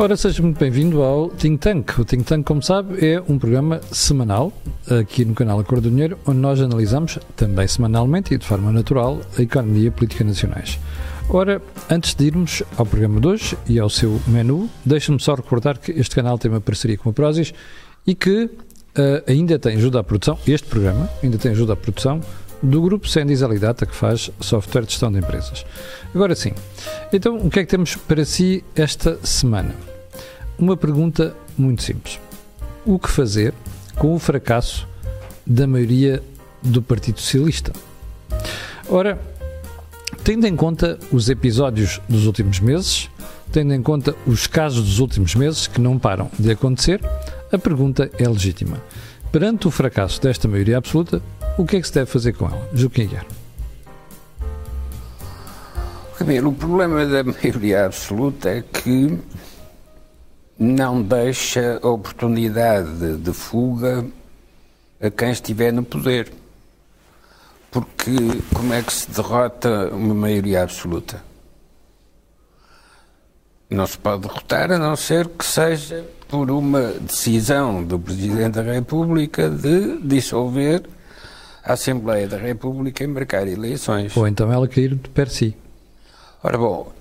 Ora, seja muito bem-vindo ao Think Tank. O Think Tank, como sabe, é um programa semanal aqui no canal Acordo do Dinheiro, onde nós analisamos, também semanalmente e de forma natural, a economia e política nacionais. Ora, antes de irmos ao programa de hoje e ao seu menu, deixe-me só recordar que este canal tem uma parceria com a Prozis e que uh, ainda tem ajuda à produção, este programa ainda tem ajuda à produção do grupo Sendis Alidata, que faz software de gestão de empresas. Agora sim, então o que é que temos para si esta semana? Uma pergunta muito simples. O que fazer com o fracasso da maioria do Partido Socialista? Ora, tendo em conta os episódios dos últimos meses, tendo em conta os casos dos últimos meses que não param de acontecer, a pergunta é legítima. Perante o fracasso desta maioria absoluta, o que é que se deve fazer com ela? Joaquim Guerra. o problema da maioria absoluta é que não deixa oportunidade de fuga a quem estiver no poder. Porque como é que se derrota uma maioria absoluta? Não se pode derrotar a não ser que seja por uma decisão do Presidente da República de dissolver a Assembleia da República e marcar eleições. Ou então ela cair de per si. Ora bom,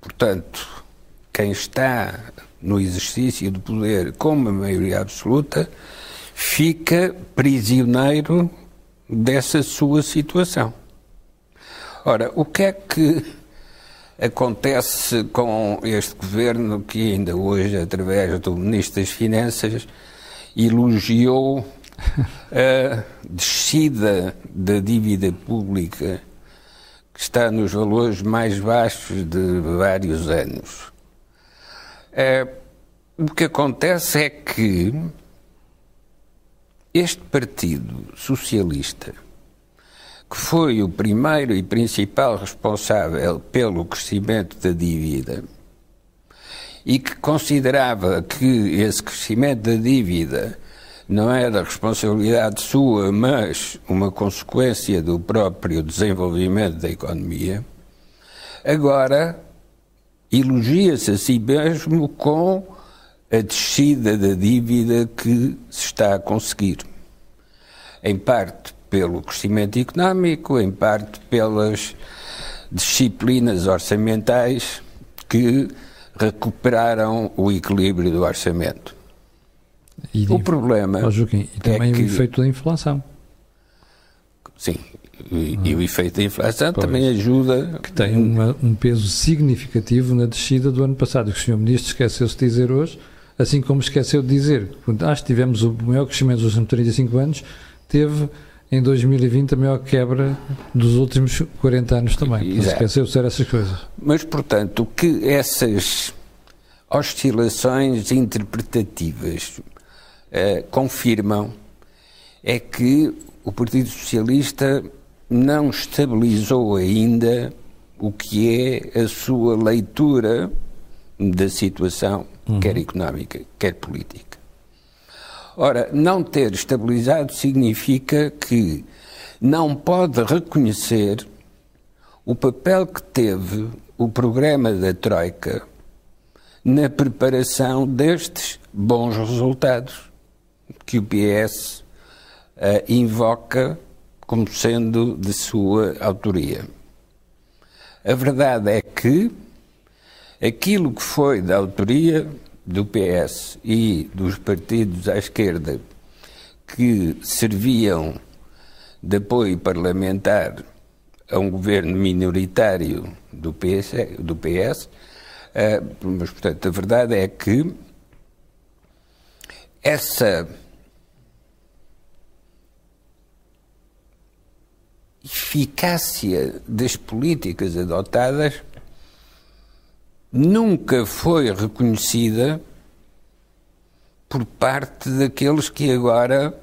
portanto, quem está no exercício do poder com uma maioria absoluta, fica prisioneiro dessa sua situação. Ora, o que é que acontece com este governo que ainda hoje, através do Ministro das Finanças, elogiou a descida da dívida pública que está nos valores mais baixos de vários anos. É, o que acontece é que este Partido Socialista, que foi o primeiro e principal responsável pelo crescimento da dívida, e que considerava que esse crescimento da dívida não era responsabilidade sua, mas uma consequência do próprio desenvolvimento da economia, agora elogia-se a si mesmo com a descida da dívida que se está a conseguir. Em parte pelo crescimento económico, em parte pelas disciplinas orçamentais que recuperaram o equilíbrio do orçamento. E o problema. Oh, Joaquim, e também é que, o efeito da inflação. Sim, e, e, o efeito da inflação pois, também ajuda. Que tem uma, um peso significativo na descida do ano passado, que o Sr. Ministro esqueceu-se de dizer hoje, assim como esqueceu de dizer. Acho que tivemos o maior crescimento dos últimos 35 anos, teve em 2020 a maior quebra dos últimos 40 anos também. Esqueceu de dizer essas coisas. Mas, portanto, o que essas oscilações interpretativas uh, confirmam é que o Partido Socialista não estabilizou ainda o que é a sua leitura da situação, uhum. quer económica, quer política. Ora, não ter estabilizado significa que não pode reconhecer o papel que teve o programa da Troika na preparação destes bons resultados que o PS uh, eh, invoca como sendo de sua autoria. A verdade é que aquilo que foi da autoria do PS e dos partidos à esquerda que serviam de apoio parlamentar a um governo minoritário do PS, do PS uh, mas, portanto, a verdade é que essa eficácia das políticas adotadas nunca foi reconhecida por parte daqueles que agora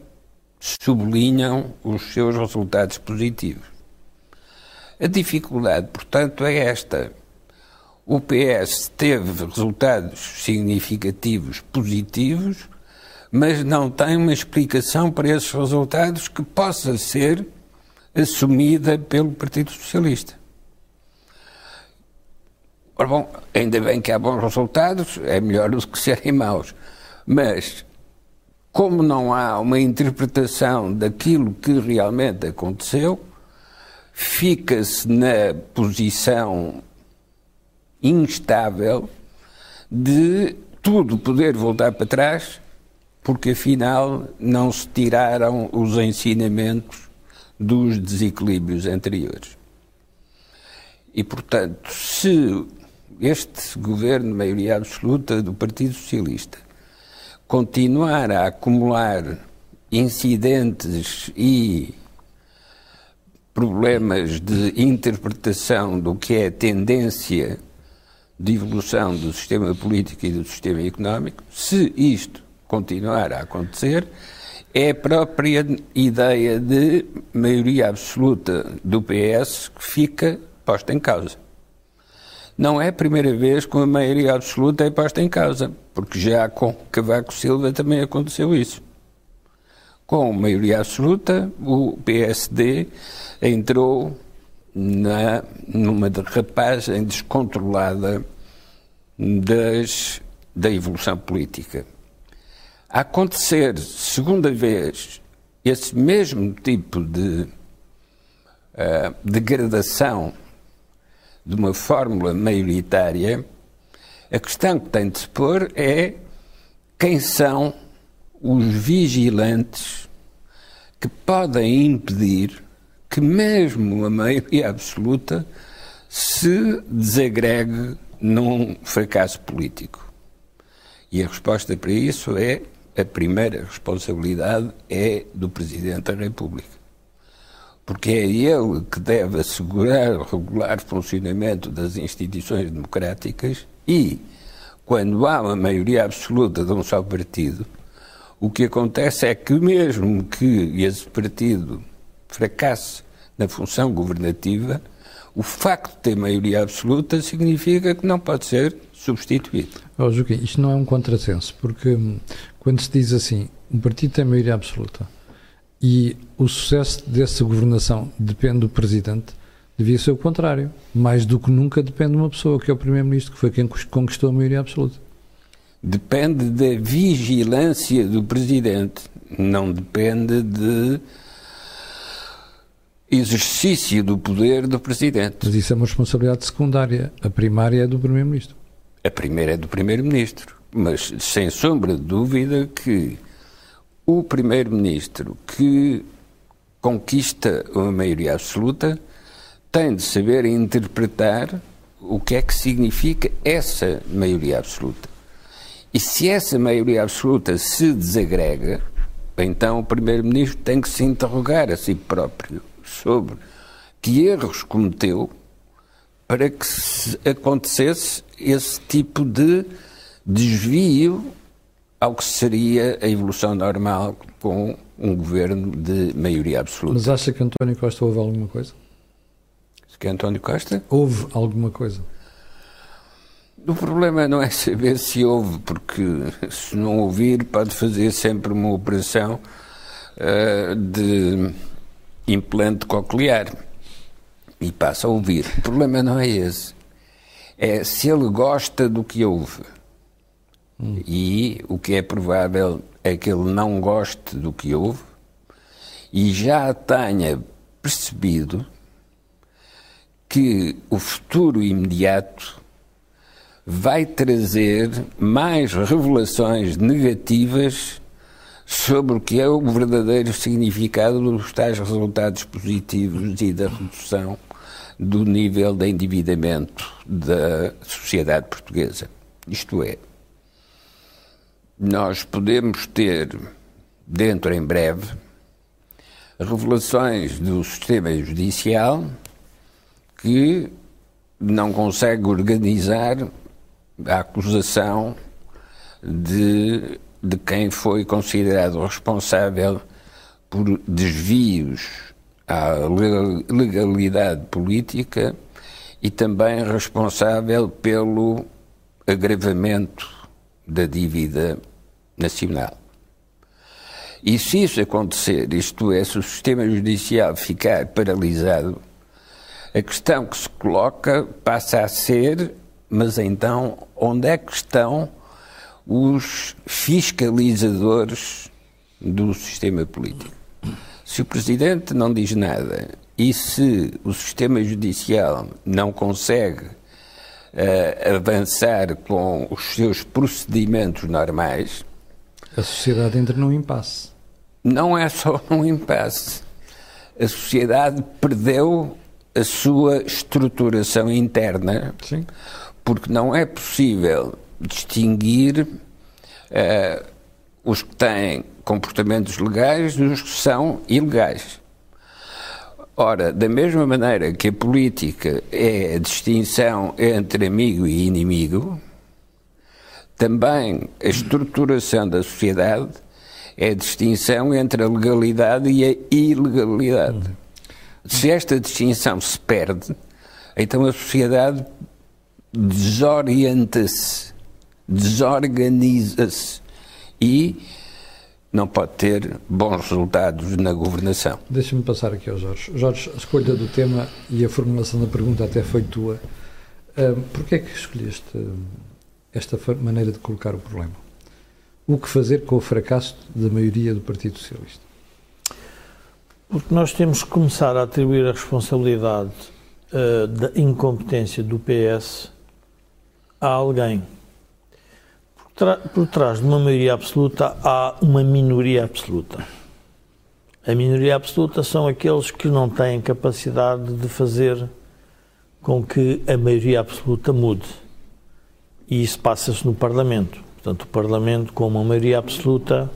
sublinham os seus resultados positivos. A dificuldade, portanto, é esta. O PS teve resultados significativos positivos, mas não tem uma explicação para esses resultados que possa ser assumida pelo Partido Socialista. Ora bom, ainda bem que há bons resultados, é melhor do que serem maus. Mas, como não há uma interpretação daquilo que realmente aconteceu, fica-se na posição instável de tudo poder voltar para trás, porque afinal não se tiraram os ensinamentos dos desequilíbrios anteriores. E, portanto, se este governo de maioria absoluta do Partido Socialista continuar a acumular incidentes e problemas de interpretação do que é tendência de evolução do sistema político e do sistema económico, se isto continuar a acontecer, é a própria ideia de maioria absoluta do PS que fica posta em causa. Não é a primeira vez que a maioria absoluta é posta em causa, porque já com Cavaco Silva também aconteceu isso. Com maioria absoluta, o PSD entrou na, numa derrapagem descontrolada das, da evolução política. Acontecer, segunda vez, esse mesmo tipo de uh, degradação de uma fórmula maioritária, a questão que tem de se pôr é quem são os vigilantes que podem impedir que mesmo a maioria absoluta se desagregue num fracasso político. E a resposta para isso é a primeira responsabilidade é do Presidente da República. Porque é ele que deve assegurar o regular funcionamento das instituições democráticas e, quando há uma maioria absoluta de um só partido, o que acontece é que, mesmo que esse partido fracasse na função governativa, o facto de ter maioria absoluta significa que não pode ser substituído. Oh, Joaquim, isto não é um contrassenso, porque hum, quando se diz assim, um partido tem maioria absoluta e o sucesso dessa governação depende do presidente, devia ser o contrário. Mais do que nunca depende de uma pessoa, que é o primeiro-ministro, que foi quem conquistou a maioria absoluta. Depende da vigilância do presidente, não depende de exercício do poder do Presidente. Mas isso é uma responsabilidade secundária. A primária é do Primeiro-Ministro. A primeira é do Primeiro-Ministro. Mas, sem sombra de dúvida, que o Primeiro-Ministro que conquista uma maioria absoluta tem de saber interpretar o que é que significa essa maioria absoluta. E se essa maioria absoluta se desagrega, então o Primeiro-Ministro tem que se interrogar a si próprio sobre que erros cometeu para que acontecesse esse tipo de desvio ao que seria a evolução normal com um governo de maioria absoluta. Mas acha que António Costa houve alguma coisa? Que António Costa? Houve alguma coisa? O problema não é saber se houve, porque se não ouvir pode fazer sempre uma operação uh, de implante coclear e passa a ouvir. O problema não é esse. É se ele gosta do que ouve. Hum. E o que é provável é que ele não goste do que ouve e já tenha percebido que o futuro imediato vai trazer mais revelações negativas sobre o que é o verdadeiro significado dos tais resultados positivos e da redução do nível de endividamento da sociedade portuguesa. Isto é, nós podemos ter, dentro em breve, revelações do sistema judicial que não consegue organizar a acusação de de quem foi considerado responsável por desvios à legalidade política e também responsável pelo agravamento da dívida nacional. E se isso acontecer, isto é, se o sistema judicial ficar paralisado, a questão que se coloca passa a ser mas então onde é que estão os fiscalizadores do sistema político? Se o Presidente não diz nada e se o sistema judicial não consegue uh, avançar com os seus procedimentos normais. A sociedade entra num impasse. Não é só num impasse. A sociedade perdeu a sua estruturação interna, Sim. porque não é possível distinguir uh, os que têm comportamentos legais dos que são ilegais. Ora, da mesma maneira que a política é a distinção entre amigo e inimigo, também a estruturação da sociedade é a distinção entre a legalidade e a ilegalidade. Se esta distinção se perde, então a sociedade desorienta-se, desorganiza-se e não pode ter bons resultados na governação. Deixa-me passar aqui ao Jorge. Jorge, a escolha do tema e a formulação da pergunta até foi tua. Uh, Porquê é que escolheste esta maneira de colocar o problema? O que fazer com o fracasso da maioria do Partido Socialista? Porque nós temos que começar a atribuir a responsabilidade uh, da incompetência do PS a alguém por trás de uma maioria absoluta há uma minoria absoluta. A minoria absoluta são aqueles que não têm capacidade de fazer com que a maioria absoluta mude. E isso passa-se no Parlamento. Portanto, o Parlamento, com uma maioria absoluta,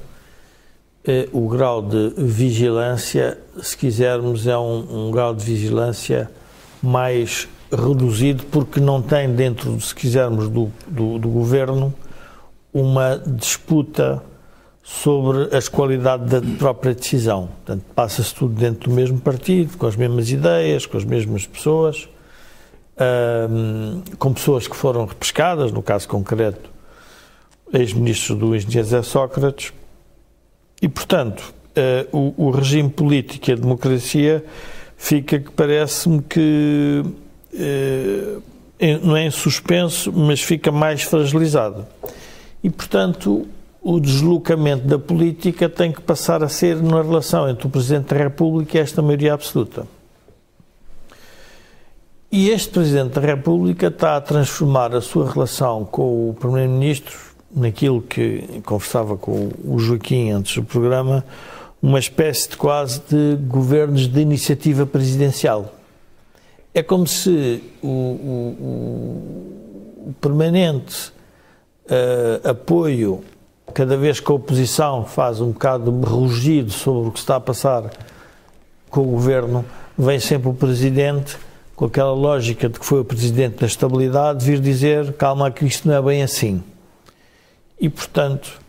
eh, o grau de vigilância, se quisermos, é um, um grau de vigilância mais reduzido, porque não tem dentro, se quisermos, do, do, do governo uma disputa sobre as qualidades da própria decisão. Portanto, passa-se tudo dentro do mesmo partido, com as mesmas ideias, com as mesmas pessoas, com pessoas que foram repescadas, no caso concreto, ex-ministros do engenheiro José Sócrates, e, portanto, uh, o, o, regime político e a democracia fica que parece-me que uh, não é em suspenso, mas fica mais fragilizado. E, portanto, o deslocamento da política tem que passar a ser na relação entre o Presidente da República e esta maioria absoluta. E este Presidente da República está a transformar a sua relação com o Primeiro-Ministro naquilo que conversava com o Joaquim antes do programa, uma espécie de quase de governos de iniciativa presidencial. É como se o, o, o permanente uh, apoio cada vez que a oposição faz um bocado de rugido sobre o que está a passar com o governo, vem sempre o presidente com aquela lógica de que foi o presidente da estabilidade vir dizer calma que isto não é bem assim. E portanto,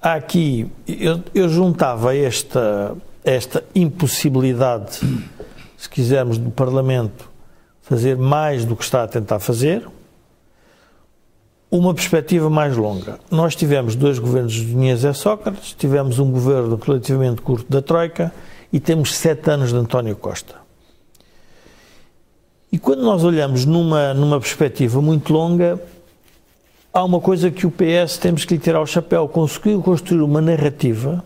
há aqui eu, eu juntava esta esta impossibilidade, se quisermos, do Parlamento fazer mais do que está a tentar fazer, uma perspectiva mais longa. Nós tivemos dois governos de Diniz e Sócrates, tivemos um governo relativamente curto da Troika e temos sete anos de António Costa. E quando nós olhamos numa, numa perspectiva muito longa, há uma coisa que o PS temos que lhe tirar o chapéu. Conseguiu construir uma narrativa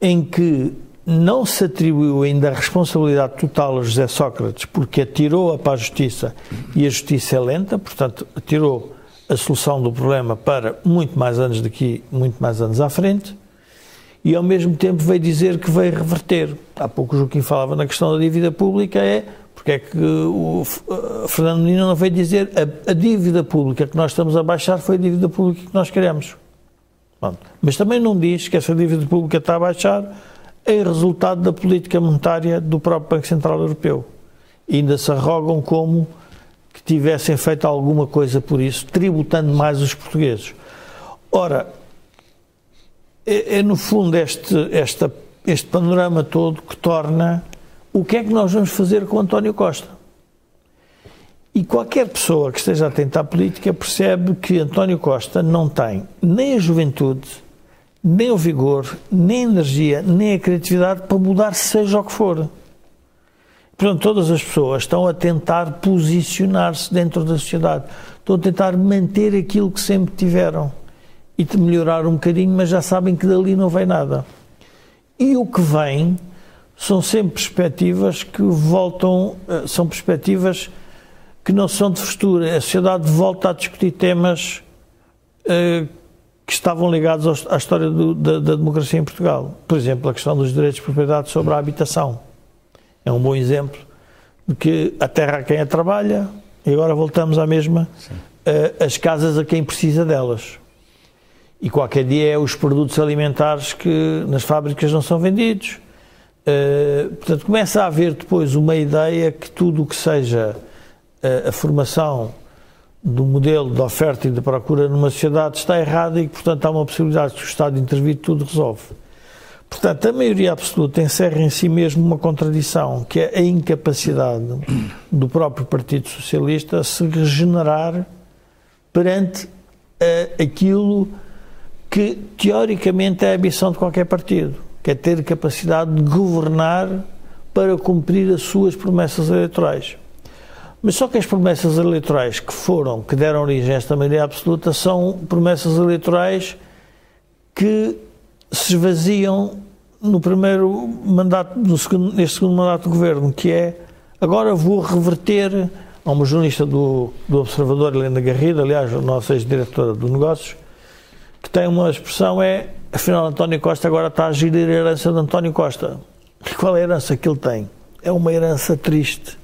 em que não se atribuiu ainda a responsabilidade total a José Sócrates, porque atirou-a para a justiça e a justiça é lenta, portanto, atirou a solução do problema para muito mais anos daqui, muito mais anos à frente, e ao mesmo tempo veio dizer que veio reverter. Há pouco o Joaquim falava na questão da dívida pública, é porque é que o Fernando Menino não veio dizer a, a dívida pública que nós estamos a baixar foi a dívida pública que nós queremos. Pronto. Mas também não diz que essa dívida pública está a baixar em resultado da política monetária do próprio Banco Central Europeu. E ainda se arrogam como que tivessem feito alguma coisa por isso, tributando mais os portugueses. Ora, é, é no fundo este, esta, este panorama todo que torna o que é que nós vamos fazer com António Costa. E qualquer pessoa que esteja atenta à política percebe que António Costa não tem nem a juventude, nem o vigor, nem a energia, nem a criatividade para mudar seja o que for. Portanto, todas as pessoas estão a tentar posicionar-se dentro da sociedade, estão a tentar manter aquilo que sempre tiveram e melhorar um bocadinho, mas já sabem que dali não vem nada. E o que vem são sempre perspectivas que voltam, eh, são perspectivas que não são de futuro. A sociedade volta a discutir temas uh, que estavam ligados à história do, da, da, democracia em Portugal. Por exemplo, a questão dos direitos de propriedade sobre a habitação. É um bom exemplo de que a terra a quem a trabalha, e agora voltamos à mesma, uh, as casas a quem precisa delas. E qualquer dia é os produtos alimentares que nas fábricas não são vendidos. Uh, portanto, começa a haver depois uma ideia que tudo o que seja uh, a formação do modelo de oferta e de procura numa sociedade está errada e que, portanto, há uma possibilidade que o Estado intervir tudo resolve. Portanto, a maioria absoluta encerra em si mesmo uma contradição, que é a incapacidade do próprio Partido Socialista a se regenerar perante uh, aquilo que, teoricamente, é a ambição de qualquer partido, que é ter capacidade de governar para cumprir as suas promessas eleitorais. Mas só que as promessas eleitorais que foram, que deram origem a esta maioria absoluta, são promessas eleitorais que se esvaziam no primeiro mandato, no segundo, neste segundo mandato do governo, que é agora vou reverter a uma jornalista do, do Observador, Helena Garrido, aliás, a nossa ex-diretora do Negócios, que tem uma expressão é afinal António Costa agora está a gerir a herança de António Costa. E qual é a herança que ele tem? É uma herança triste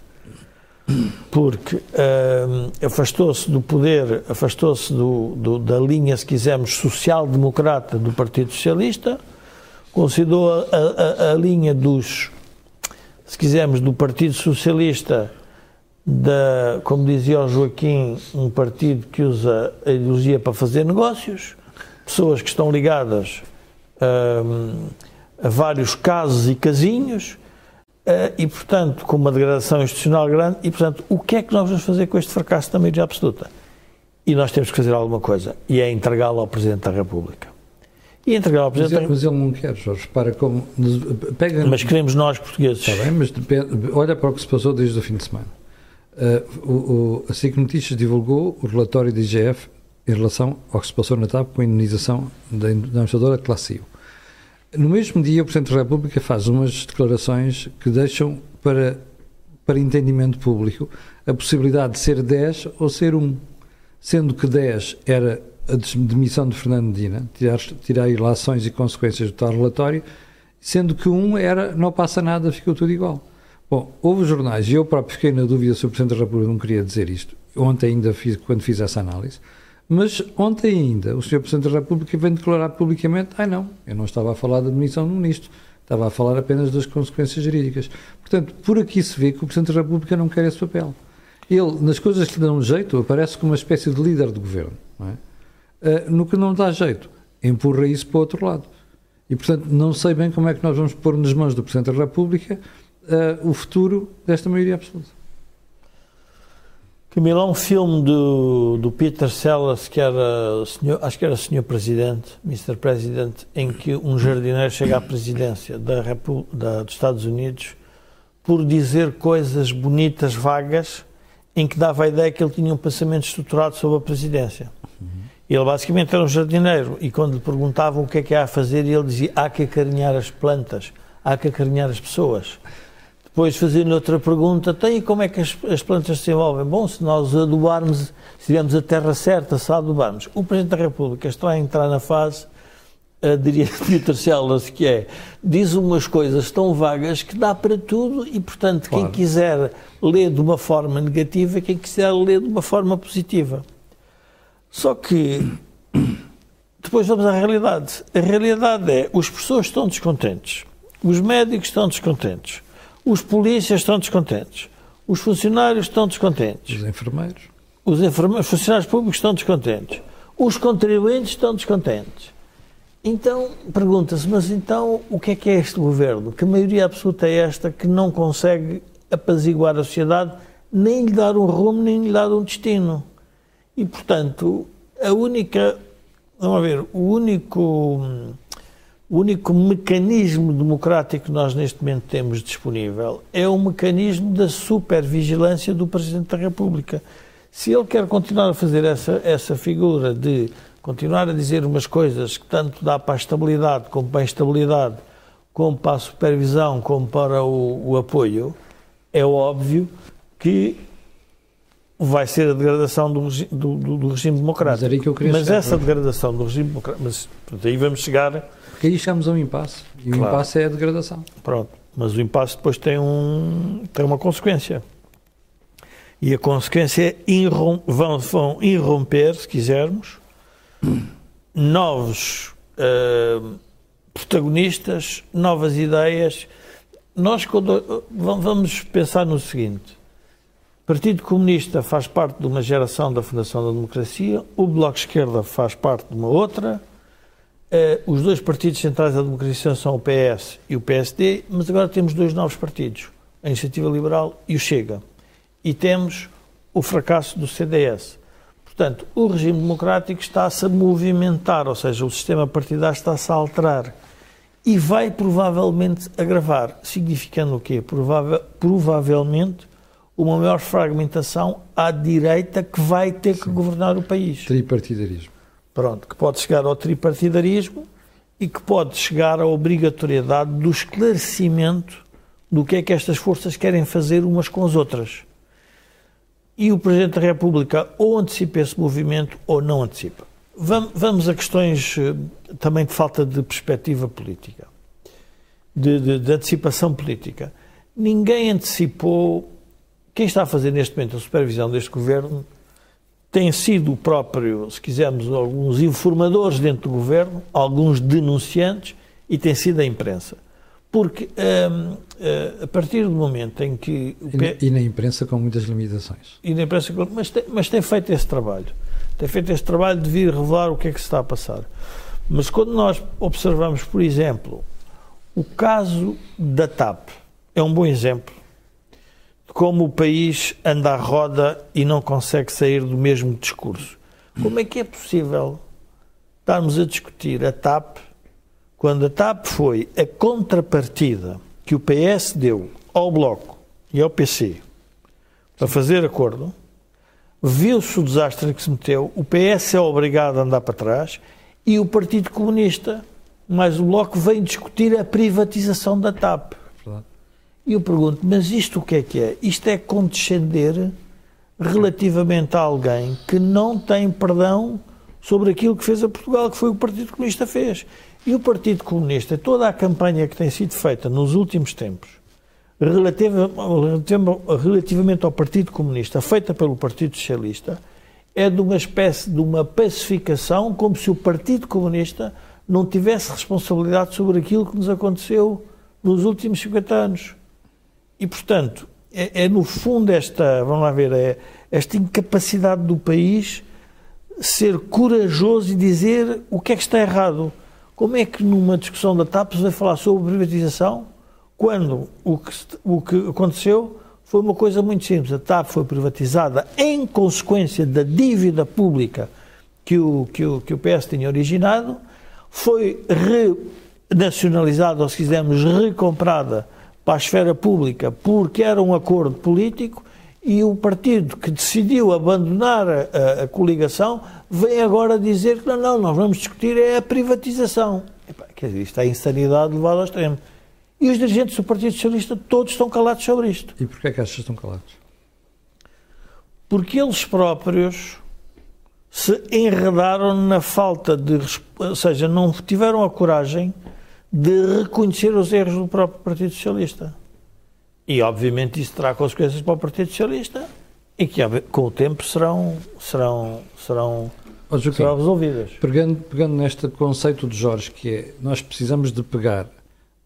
porque uh, afastou-se do poder, afastou-se do, do, da linha, se quisermos, social-democrata do Partido Socialista, considerou a, a, a, linha dos, se quisermos, do Partido Socialista, da, como dizia o Joaquim, um partido que usa a ideologia para fazer negócios, pessoas que estão ligadas uh, a vários casos e casinhos, Uh, e, portanto, com uma degradação institucional grande, e, portanto, o que é que nós vamos fazer com este fracasso da maioria absoluta? E nós temos que fazer alguma coisa, e é entregá-lo ao Presidente da República. E entregá-lo ao Presidente mas, República. Mas ele não quer, Jorge, para como. Pega... Mas queremos nós, portugueses. Está bem, mas depende, olha para o que se passou desde o fim de semana. Uh, o, o, a SIC Notícias divulgou o relatório da IGF em relação ao que se passou na TAP com a indenização da, administradora Classe I. No mesmo dia, o Presidente da República faz umas declarações que deixam para, para entendimento público a possibilidade de ser 10 ou ser 1, sendo que 10 era a demissão de Fernando Medina, tirar, tirar ilações e consequências do tal relatório, sendo que 1 era não passa nada, ficou tudo igual. Bom, houve jornais, e eu próprio fiquei na dúvida se o Presidente da República não queria dizer isto, ontem ainda fiz, quando fiz essa análise, mas ontem ainda o Sr. Presidente da República vem declarar publicamente: ai ah, não, eu não estava a falar da admissão do Ministro, estava a falar apenas das consequências jurídicas. Portanto, por aqui se vê que o Presidente da República não quer esse papel. Ele, nas coisas que lhe dão jeito, aparece como uma espécie de líder do governo. É? Uh, no que não dá jeito, empurra isso para o outro lado. E, portanto, não sei bem como é que nós vamos pôr nas mãos do Presidente da República uh, o futuro desta maioria absoluta. Camilo, há um filme do, do Peter Sellers, que era, senhor, acho que era Senhor Presidente, Mr. President, em que um jardineiro chega à presidência da, da, dos Estados Unidos por dizer coisas bonitas, vagas, em que dava a ideia que ele tinha um pensamento estruturado sobre a presidência. Uhum. Ele basicamente era um jardineiro e quando lhe perguntavam o que é que há a fazer, ele dizia: há que acarinhar as plantas, há que acarinhar as pessoas. Depois fazendo outra pergunta, tem e como é que as, as, plantas se desenvolvem? Bom, se nós adubarmos, se tivermos a terra certa, se adubarmos. O Presidente da República está a entrar na fase, uh, diria Peter Sellers, que é, diz umas coisas tão vagas que dá para tudo e, portanto, claro. quem quiser ler de uma forma negativa, quem quiser ler de uma forma positiva. Só que depois vamos à realidade. A realidade é, as pessoas estão descontentes, os médicos estão descontentes, os polícias estão descontentes. Os funcionários estão descontentes. Os enfermeiros. Os, enfermeiros, os funcionários públicos estão descontentes. Os contribuintes estão descontentes. Então, pergunta-se, mas então o que é que é este governo? Que maioria absoluta é esta que não consegue apaziguar a sociedade, nem lhe dar um rumo, nem lhe dar um destino? E, portanto, a única. Vamos ver, o único O único mecanismo democrático que nós neste momento temos disponível é o mecanismo da supervigilância do Presidente da República. Se ele quer continuar a fazer essa, essa figura de continuar a dizer umas coisas que tanto dá para a estabilidade como para a instabilidade, como para a supervisão, como para o, o apoio, é óbvio que vai ser a degradação do, do, do, do regime democrático. Mas, mas essa degradação do regime democrático, mas portanto, aí vamos chegar. Porque aí chegamos a um impasse. E claro. o impasse é a degradação. Pronto. Mas o impasse depois tem, um, tem uma consequência. E a consequência é irrom, vão, vão irromper, se quisermos, novos uh, protagonistas, novas ideias. Nós, quando, vamos pensar no seguinte: Partido Comunista faz parte de uma geração da Fundação da Democracia, o Bloco de Esquerda faz parte de uma outra, uh, os dois partidos centrais da democracia são o PS e o PSD, mas agora temos dois novos partidos, a Iniciativa Liberal e o Chega. E temos o fracasso do CDS. Portanto, o regime democrático está-se a movimentar, ou seja, o sistema partidário está-se a alterar. E vai provavelmente agravar, significando o quê? Provavelmente uma maior fragmentação à direita que vai ter Sim. que governar o país. Tripartidarismo. Pronto, que pode chegar ao tripartidarismo e que pode chegar à obrigatoriedade do esclarecimento do que é que estas forças querem fazer umas com as outras e o Presidente da República ou antecipa esse movimento ou não antecipa. Vamos a questões eh, também de falta de perspectiva política, de, de, de antecipação política. Ninguém antecipou. Quem está a fazer neste momento a supervisão deste governo tem sido o próprio, se quisermos, alguns informadores dentro do governo, alguns denunciantes e tem sido a imprensa. Porque um, eh, a partir do momento em que. E, e, na imprensa com muitas limitações. E na imprensa, mas tem, mas tem feito esse trabalho. Tem feito esse trabalho de vir revelar o que é que se está a passar. Mas quando nós observamos, por exemplo, o caso da TAP, é um bom exemplo como o país anda à roda e não consegue sair do mesmo discurso. Como é que é possível estarmos a discutir a TAP quando a TAP foi a contrapartida que o PS deu ao Bloco e ao PC para fazer acordo, viu-se o desastre que se meteu, o PS é obrigado a andar para trás e o Partido Comunista, mais o Bloco, vem discutir a privatização da TAP. E eu pergunto, mas isto o que é que é? Isto é condescender relativamente a alguém que não tem perdão sobre aquilo que fez a Portugal, que foi o Partido Comunista fez. E o Partido Comunista, toda a campanha que tem sido feita nos últimos tempos, relativa, relativamente ao Partido Comunista, feita pelo Partido Socialista, é de uma espécie de uma pacificação, como se o Partido Comunista não tivesse responsabilidade sobre aquilo que nos aconteceu nos últimos 50 anos. E, portanto, é, é no fundo esta, vamos lá ver, é esta incapacidade do país ser corajoso e dizer o que é que está errado. Como é que numa discussão da TAP se vai falar sobre privatização quando o que, o que aconteceu foi uma coisa muito simples. A TAP foi privatizada em consequência da dívida pública que o, que o, que o PS tinha originado, foi renacionalizada, ou se quisermos, recomprada para a esfera pública porque era um acordo político e o partido que decidiu abandonar a, a, coligação vem agora dizer que não, não, nós vamos discutir é a privatização. Epá, quer dizer, isto é insanidade levada ao extremo. E os dirigentes do Partido Socialista todos estão calados sobre isto. E porquê é que achas que estão calados? Porque eles próprios se enredaram na falta de. Ou seja, não tiveram a coragem de reconhecer os erros do próprio Partido Socialista. E, obviamente, isso terá consequências para o Partido Socialista e que, com o tempo, serão, serão, serão, oh, Joaquim, serão resolvidas. Pegando, pegando neste conceito de Jorge, que é nós precisamos de pegar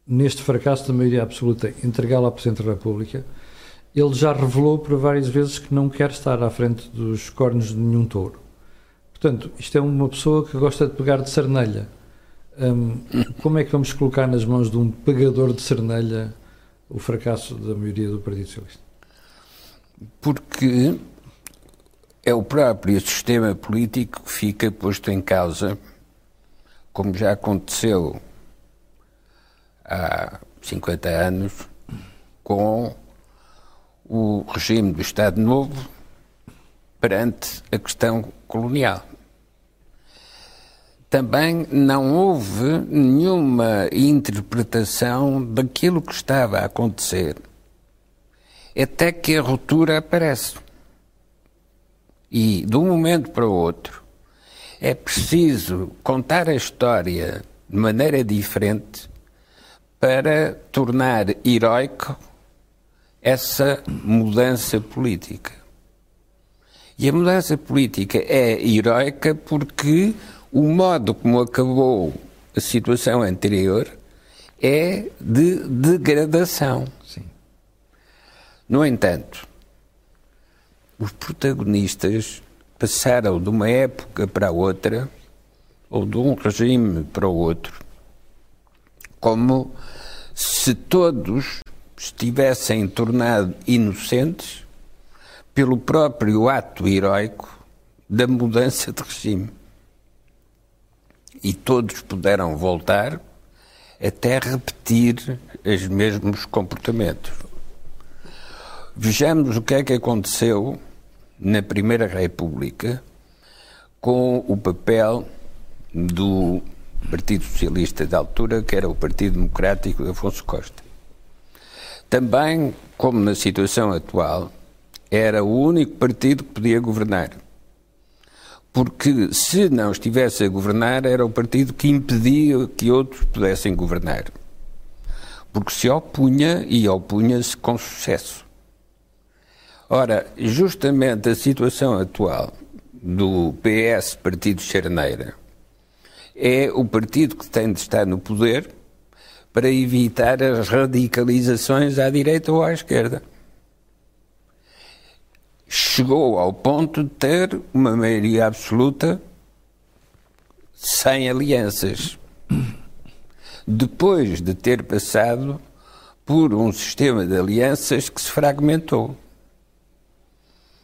neste fracasso da maioria absoluta, entregá-lo ao Presidente da República, ele já revelou por várias vezes que não quer estar à frente dos cornos de nenhum touro. Portanto, isto é uma pessoa que gosta de pegar de cernelha. Hum, como é que vamos colocar nas mãos de um pegador de cernelha o fracasso da maioria do Partido Socialista? Porque é o próprio sistema político que fica posto em causa, como já aconteceu há 50 anos com o regime do Estado Novo perante a questão colonial. Também não houve nenhuma interpretação daquilo que estava a acontecer, até que a ruptura aparece. E, de um momento para o outro, é preciso contar a história de maneira diferente para tornar heroico essa mudança política. E a mudança política é heroica porque o modo como acabou a situação anterior é de degradação. Sim. No entanto, os protagonistas passaram de uma época para outra, ou de um regime para o outro, como se todos estivessem tornado inocentes pelo próprio ato heroico da mudança de regime. E todos puderam voltar até repetir os mesmos comportamentos. Vejamos o que é que aconteceu na Primeira República com o papel do Partido Socialista da altura, que era o Partido Democrático de Afonso Costa. Também, como na situação atual, era o único partido que podia governar. Porque se não estivesse a governar, era o partido que impedia que outros pudessem governar. Porque se opunha e opunha-se com sucesso. Ora, justamente a situação atual do PS Partido Charneira é o partido que tem de estar no poder para evitar as radicalizações à direita ou à esquerda. Chegou ao ponto de ter uma maioria absoluta sem alianças. Depois de ter passado por um sistema de alianças que se fragmentou.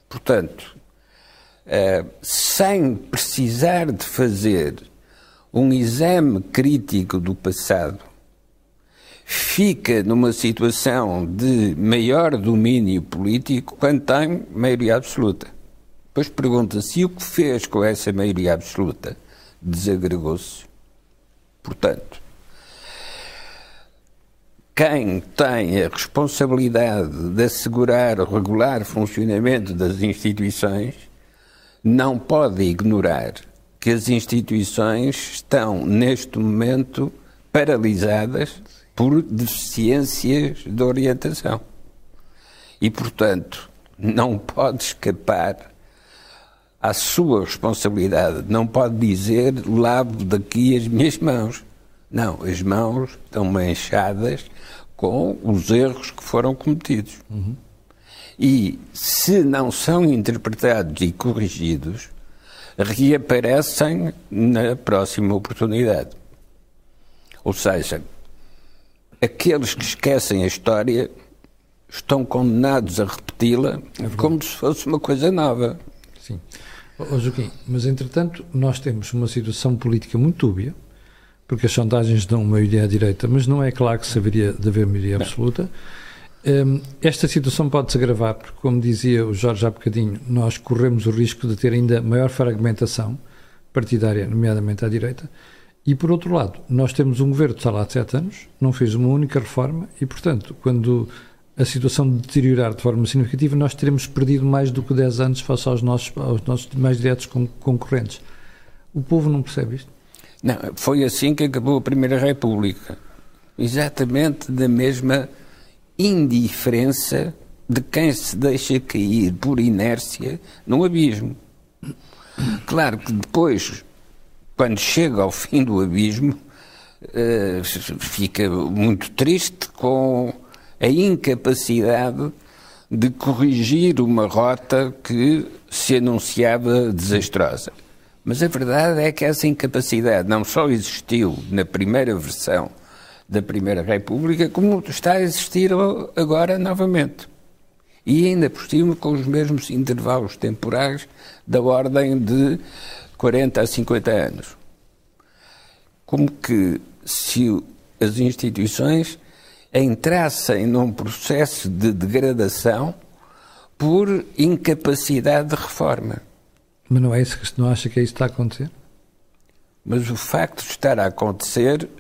Portanto, eh, sem precisar de fazer um exame crítico do passado, fica numa situação de maior domínio político quando tem maioria absoluta. Depois pergunta-se o que fez com essa maioria absoluta. Desagregou-se. Portanto, quem tem a responsabilidade de assegurar o regular funcionamento das instituições não pode ignorar que as instituições estão, neste momento, paralisadas por deficiências de orientação. E, portanto, não pode escapar à sua responsabilidade. Não pode dizer lavo daqui as minhas mãos. Não, as mãos estão manchadas com os erros que foram cometidos. Uhum. E se não são interpretados e corrigidos, reaparecem na próxima oportunidade. Ou seja, aqueles que esquecem a história estão condenados a repeti-la é como se fosse uma coisa nova. Sim. Oh, Joaquim, mas entretanto nós temos uma situação política muito dúbia, porque as sondagens dão maioria à direita, mas não é claro que se haveria de haver maioria absoluta. Um, esta situação pode-se agravar, porque, como dizia o Jorge há bocadinho, nós corremos o risco de ter ainda maior fragmentação partidária, nomeadamente à direita. E, por outro lado, nós temos um governo que está lá há sete anos, não fez uma única reforma e, portanto, quando a situação deteriorar de forma significativa, nós teremos perdido mais do que 10 anos face aos nossos, aos nossos mais diretos concorrentes. O povo não percebe isto? Não, foi assim que acabou a Primeira República. Exatamente da mesma indiferença de quem se deixa cair por inércia num abismo. Claro que depois, quando chega ao fim do abismo, uh, fica muito triste com a incapacidade de corrigir uma rota que se anunciava desastrosa. Mas a verdade é que essa incapacidade não só existiu na primeira versão da Primeira República, como está a existir agora novamente. E ainda por cima com os mesmos intervalos temporais da ordem de 40 a 50 anos. Como que se as instituições entrassem num processo de degradação por incapacidade de reforma. Mas não é isso que não acha que é isso que está a acontecer? Mas o facto de estar a acontecer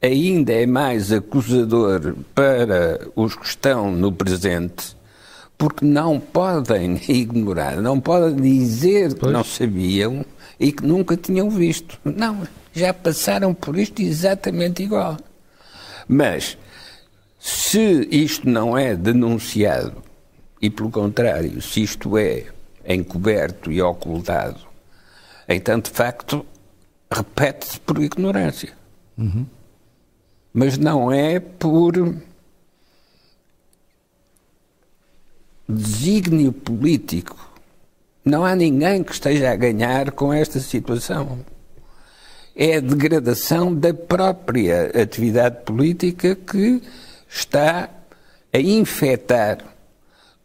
ainda é mais acusador para os que estão no presente, porque não podem ignorar, não podem dizer pois. que não sabiam e que nunca tinham visto. Não, já passaram por isto exatamente igual. Mas, se isto não é denunciado, e pelo contrário, se isto é encoberto e ocultado, então, de facto, repete-se por ignorância. Uhum. Mas não é por desígnio político. Não há ninguém que esteja a ganhar com esta situação. É a degradação da própria atividade política que está a infectar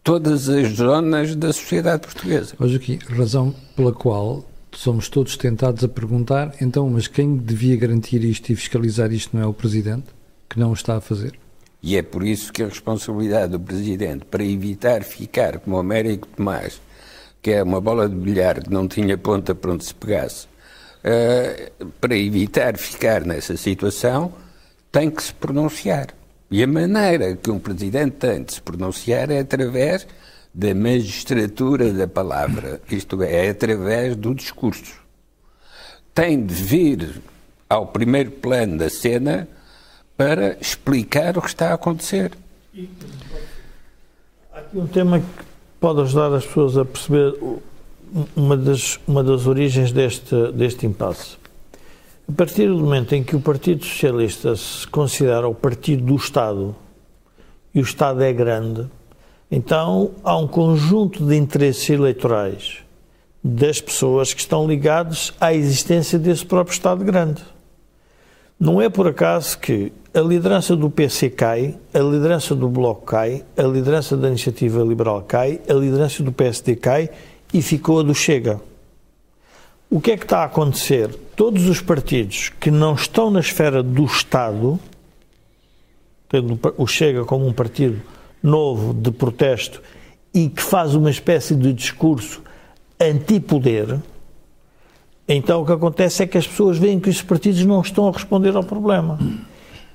todas as zonas da sociedade portuguesa. Hoje aqui, razão pela qual somos todos tentados a perguntar, então, mas quem devia garantir isto e fiscalizar isto não é o Presidente, que não o está a fazer? E é por isso que a responsabilidade do Presidente, para evitar ficar como o Américo Tomás, que é uma bola de bilhar que não tinha ponta para onde se pegasse, uh, para evitar ficar nessa situação, tem que se pronunciar. E a maneira que um Presidente tem de se pronunciar é através da magistratura da palavra, isto é, é através do discurso. Tem de vir ao primeiro plano da cena para explicar o que está a acontecer. Há aqui um tema que pode ajudar as pessoas a perceber uma das, uma das origens deste, deste impasse. A partir do momento em que o Partido Socialista se considera o partido do Estado e o Estado é grande, então, há um conjunto de interesses eleitorais das pessoas que estão ligados à existência desse próprio Estado grande. Não é por acaso que a liderança do PC cai, a liderança do Bloco cai, a liderança da Iniciativa Liberal cai, a liderança do PSD cai e ficou a do Chega. O que é que está a acontecer? Todos os partidos que não estão na esfera do Estado, tendo o Chega como um partido novo de protesto e que faz uma espécie de discurso anti-poder, então o que acontece é que as pessoas veem que os partidos não estão a responder ao problema.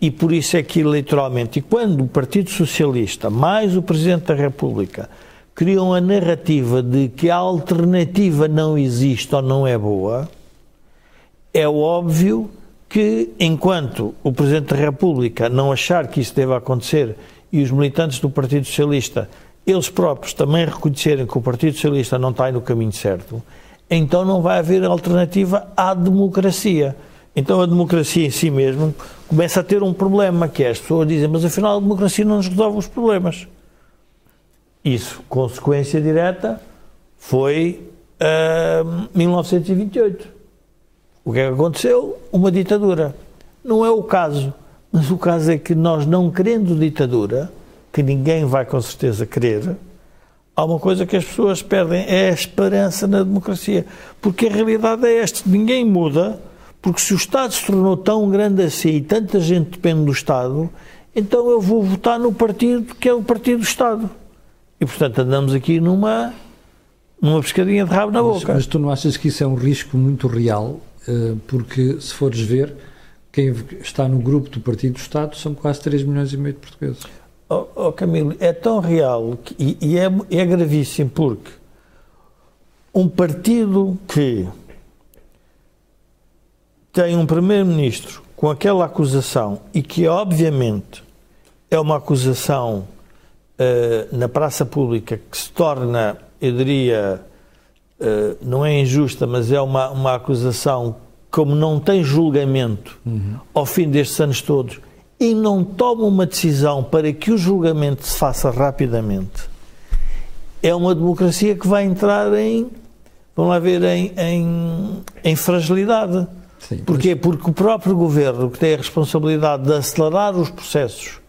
E por isso é que eleitoralmente, e quando o Partido Socialista, mais o Presidente da República, criam a narrativa de que a alternativa não existe ou não é boa, é óbvio que enquanto o Presidente da República não achar que isso deve acontecer e os militantes do Partido Socialista, eles próprios também reconhecerem que o Partido Socialista não está no caminho certo, então não vai haver alternativa à democracia. Então a democracia em si mesmo começa a ter um problema, que é as pessoas dizem, mas afinal a democracia não nos resolve os problemas. Isso, consequência direta, foi uh, 1928. O que é que aconteceu? Uma ditadura. Não é o caso. Mas o caso é que nós, não querendo ditadura, que ninguém vai com certeza querer, há uma coisa que as pessoas perdem, é a esperança na democracia. Porque a realidade é esta: ninguém muda, porque se o Estado se tornou tão grande assim e tanta gente depende do Estado, então eu vou votar no partido que é o partido do Estado. E portanto andamos aqui numa, numa pescadinha de rabo na boca. Mas, mas tu não achas que isso é um risco muito real? Eh, porque se fores ver quem está no grupo do Partido do Estado são quase 3 milhões e meio de portugueses. Oh, oh Camilo, é tão real que, e, e é, é gravíssimo porque um partido que tem um primeiro-ministro com aquela acusação e que obviamente é uma acusação uh, na praça pública que se torna, eu diria, uh, não é injusta, mas é uma, uma acusação como não tem julgamento uhum. ao fim destes anos todos e não toma uma decisão para que o julgamento se faça rapidamente, é uma democracia que vai entrar em, vamos lá ver, em, em, em fragilidade. Sim, Porquê? Mas... Porque o próprio governo, que tem a responsabilidade de acelerar os processos,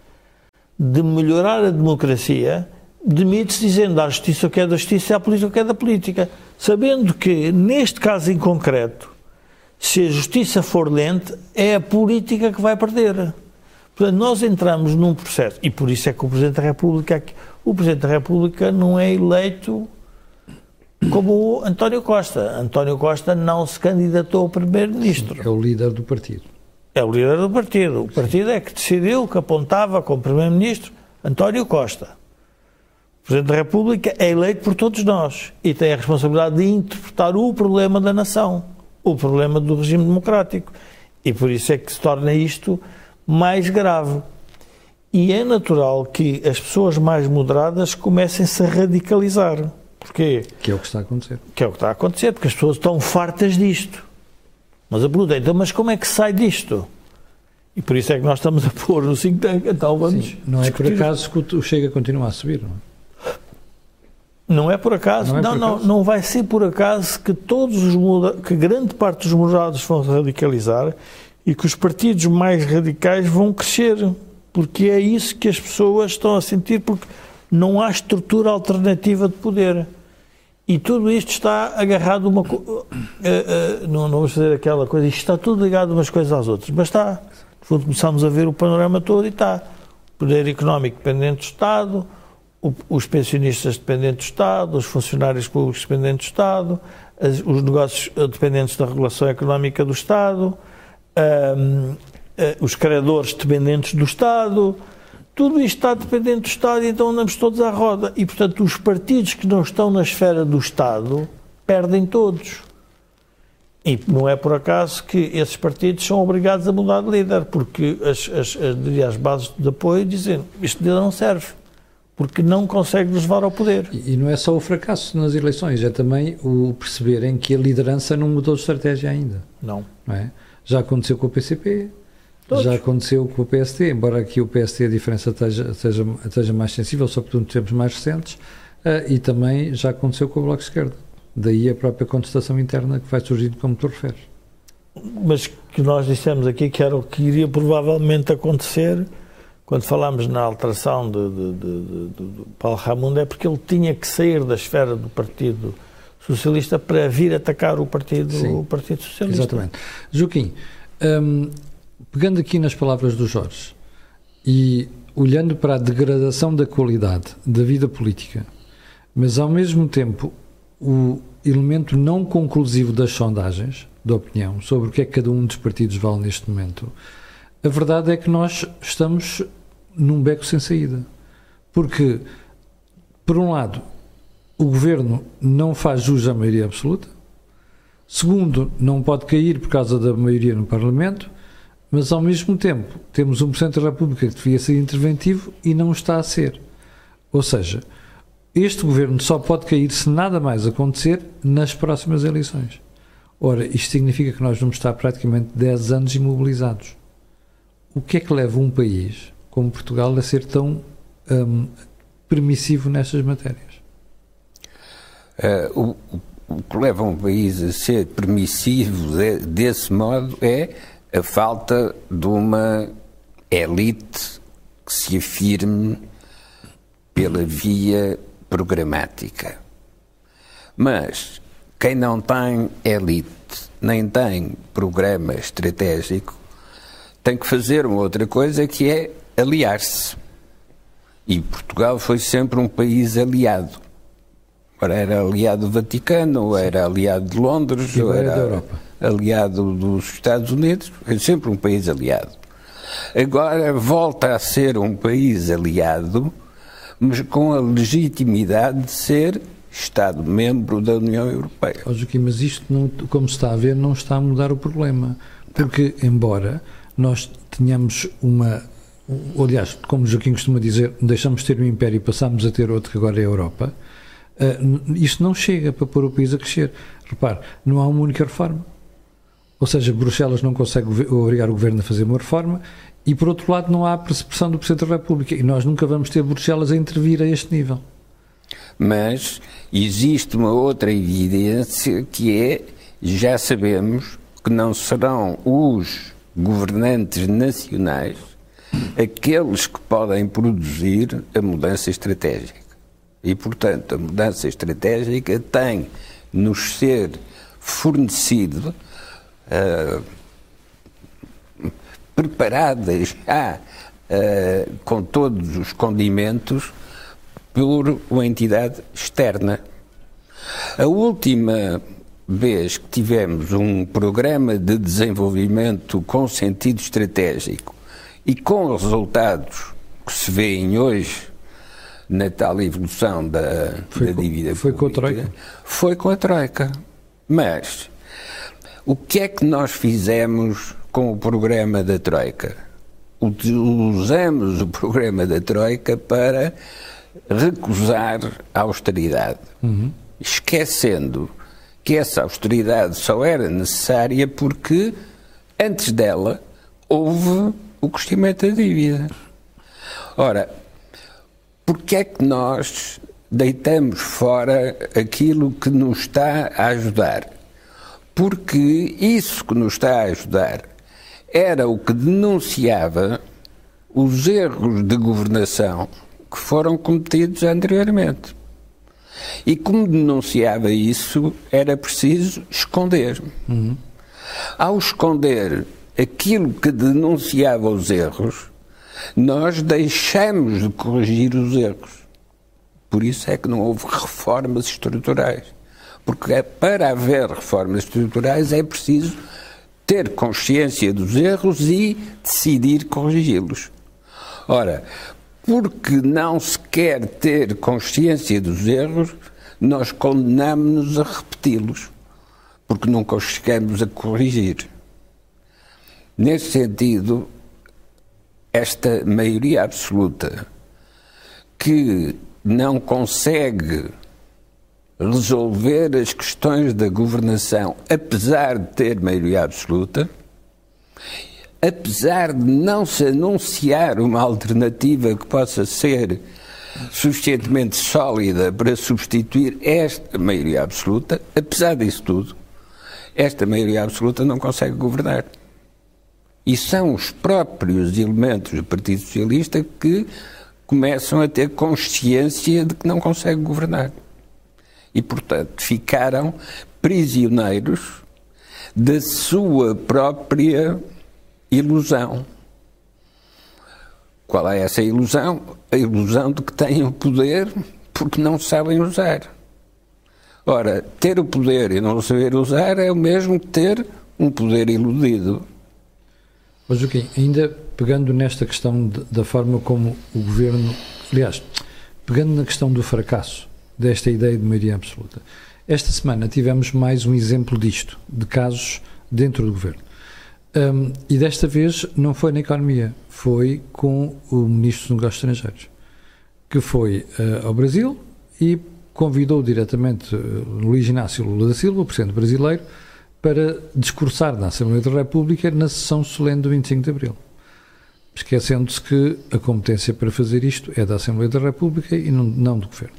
de melhorar a democracia, demite-se dizendo à justiça o que é da justiça e à política o que é da política. Sabendo que, neste caso em concreto, se a justiça for lenta, é a política que vai perder. Portanto, nós entramos num processo, e por isso é que o Presidente da República, o Presidente da República não é eleito como o António Costa. António Costa não se candidatou a Primeiro-Ministro. É o líder do partido. É o líder do partido. O partido é que decidiu que apontava como Primeiro-Ministro António Costa. O Presidente da República é eleito por todos nós e tem a responsabilidade de interpretar o problema da nação, o problema do regime democrático. E por isso é que se torna isto mais grave. E é natural que as pessoas mais moderadas comecem-se a radicalizar. Porquê? Que é o que está a acontecer. Que é o que está a acontecer, porque as pessoas estão fartas disto. Mas a pergunta é, então, mas como é que sai disto? E por isso é que nós estamos a pôr no 5 tank, então vamos. Sim, não é por acaso que o Chega continua a subir, não é? Não é por acaso, não, é não, por acaso? não, não vai ser por acaso que todos os que grande parte dos moderados vão se radicalizar e que os partidos mais radicais vão crescer, porque é isso que as pessoas estão a sentir, porque não há estrutura alternativa de poder. E tudo isto está agarrado uma. Uh, uh, não, não vamos fazer aquela coisa, isto está tudo ligado umas coisas às outras, mas está. No fundo, começamos a ver o panorama todo e está. Poder económico dependente do Estado, o, os pensionistas dependentes do Estado, os funcionários públicos dependentes do Estado, as, os negócios dependentes da regulação económica do Estado, um, uh, os credores dependentes do Estado tudo isto está dependente do Estado e então andamos todos à roda. E, portanto, os partidos que não estão na esfera do Estado perdem todos. E não é por acaso que esses partidos são obrigados a mudar de líder, porque as, as, as, as bases de apoio dizem este líder não serve, porque não consegue nos levar ao poder. E, e não é só o fracasso nas eleições, é também o perceberem que a liderança não mudou de estratégia ainda. Não. não é? Já aconteceu com o PCP, Todos. Já aconteceu com o PST, embora aqui o PST a diferença esteja, esteja, esteja mais sensível, sobretudo nos tempos mais recentes, uh, e também já aconteceu com o Bloco de Esquerda. Daí a própria contestação interna que vai surgindo, como tu referes. Mas que nós dissemos aqui que era o que iria provavelmente acontecer quando falámos na alteração de, de, de, de, Paulo Ramundo, é porque ele tinha que sair da esfera do Partido Socialista para vir atacar o Partido, o partido Socialista. Exatamente. Joaquim, hum, pegando aqui nas palavras do Jorge e olhando para a degradação da qualidade da vida política, mas ao mesmo tempo o elemento não conclusivo das sondagens de opinião sobre o que é que cada um dos partidos vale neste momento, a verdade é que nós estamos num beco sem saída. Porque, por um lado, o governo não faz jus à maioria absoluta, segundo, não pode cair por causa da maioria no Parlamento, mas ao mesmo tempo temos um Presidente da República que devia ser interventivo e não está a ser. Ou seja, este governo só pode cair se nada mais acontecer nas próximas eleições. Ora, isto significa que nós vamos estar praticamente 10 anos imobilizados. O que é que leva um país como Portugal a ser tão um, permissivo nestas matérias? Uh, o, o, que leva um país a ser permissivo de, desse modo é a falta de uma elite que se afirme pela via programática. Mas quem não tem elite, nem tem programa estratégico, tem que fazer uma outra coisa que é aliar-se. E Portugal foi sempre um país aliado. Era aliado do Vaticano, ou era aliado de Londres, ou era aliado dos Estados Unidos, é sempre um país aliado. Agora volta a ser um país aliado, mas com a legitimidade de ser Estado-membro da União Europeia. Oh, Joaquim, mas isto, não, como se está a ver, não está a mudar o problema. Porque, embora nós tenhamos uma. Aliás, como Joaquim costuma dizer, deixamos de ter um império e passamos a ter outro que agora é a Europa, uh, isto não chega para pôr o país a crescer. Repare, não há uma única reforma. Ou seja, Bruxelas não consegue obrigar o governo a fazer uma reforma e, por outro lado, não há percepção do Presidente da República. E nós nunca vamos ter Bruxelas a intervir a este nível. Mas existe uma outra evidência que é, já sabemos que não serão os governantes nacionais aqueles que podem produzir a mudança estratégica. E, portanto, a mudança estratégica tem nos ser fornecido uh, preparadas já uh, com todos os condimentos, por uma entidade externa. A última vez que tivemos um programa de desenvolvimento com sentido estratégico e com resultados que se veem hoje na tal evolução da, foi da dívida foi pública, com a Troika? Foi com a Troika. Mas o que é que nós fizemos com o programa da Troika? Usamos o programa da Troika para recusar a austeridade, uhum. esquecendo que essa austeridade só era necessária porque antes dela houve o crescimento da dívida. Ora, porque é que nós deitamos fora aquilo que nos está a ajudar? Porque isso que nos está a ajudar era o que denunciava os erros de governação que foram cometidos anteriormente. E como denunciava isso, era preciso esconder. Uhum. Ao esconder aquilo que denunciava os erros, nós deixamos de corrigir os erros. Por isso é que não houve reformas estruturais. Porque é, para haver reformas estruturais é preciso ter consciência dos erros e decidir corrigi-los. Ora, porque não se quer ter consciência dos erros, nós condenamos-nos a repeti-los, porque nunca os chegamos a corrigir. Nesse sentido, esta maioria absoluta que não consegue resolver as questões da governação, apesar de ter maioria absoluta, apesar de não se anunciar uma alternativa que possa ser suficientemente sólida para substituir esta maioria absoluta, apesar disso tudo, esta maioria absoluta não consegue governar. E são os próprios elementos do Partido Socialista que começam a ter consciência de que não consegue governar. E, portanto, ficaram prisioneiros da sua própria ilusão. Qual é essa ilusão? A ilusão de que têm o poder porque não sabem usar. Ora, ter o poder e não saber usar é o mesmo que ter um poder iludido. Mas Joaquim, ainda pegando nesta questão de, da forma como o governo, aliás, pegando na questão do fracasso desta ideia de maioria absoluta, esta semana tivemos mais um exemplo disto, de casos dentro do governo. Um, e desta vez não foi na economia, foi com o Ministro dos Negócios Estrangeiros, que foi uh, ao Brasil e convidou diretamente uh, Luís Inácio Lula da Silva, o Presidente brasileiro, para discursar na Assembleia da República na sessão solene do 25 de Abril. Esquecendo-se que a competência para fazer isto é da Assembleia da República e não, não do Governo.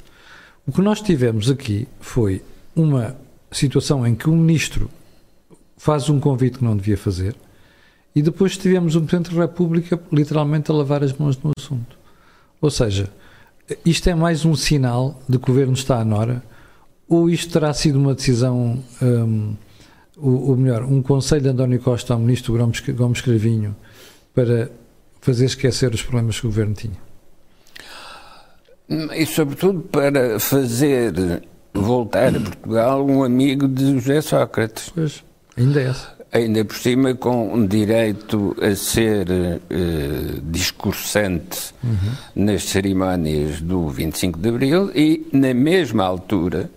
O que nós tivemos aqui foi uma situação em que o Ministro faz um convite que não devia fazer, e depois tivemos um Presidente da República literalmente a lavar as mãos no assunto. Ou seja, isto é mais um sinal de que o Governo está à nora, ou isto terá sido uma decisão, um, ou, melhor, um conselho de António Costa ao Ministro Gomes, Gomes Cravinho para fazer esquecer os problemas que o Governo tinha? E, sobretudo, para fazer voltar a Portugal um amigo de José Sócrates. Pois, ainda é essa ainda por cima com um direito a ser uh, discursante uhum. nas cerimónias do 25 de Abril e, na mesma altura,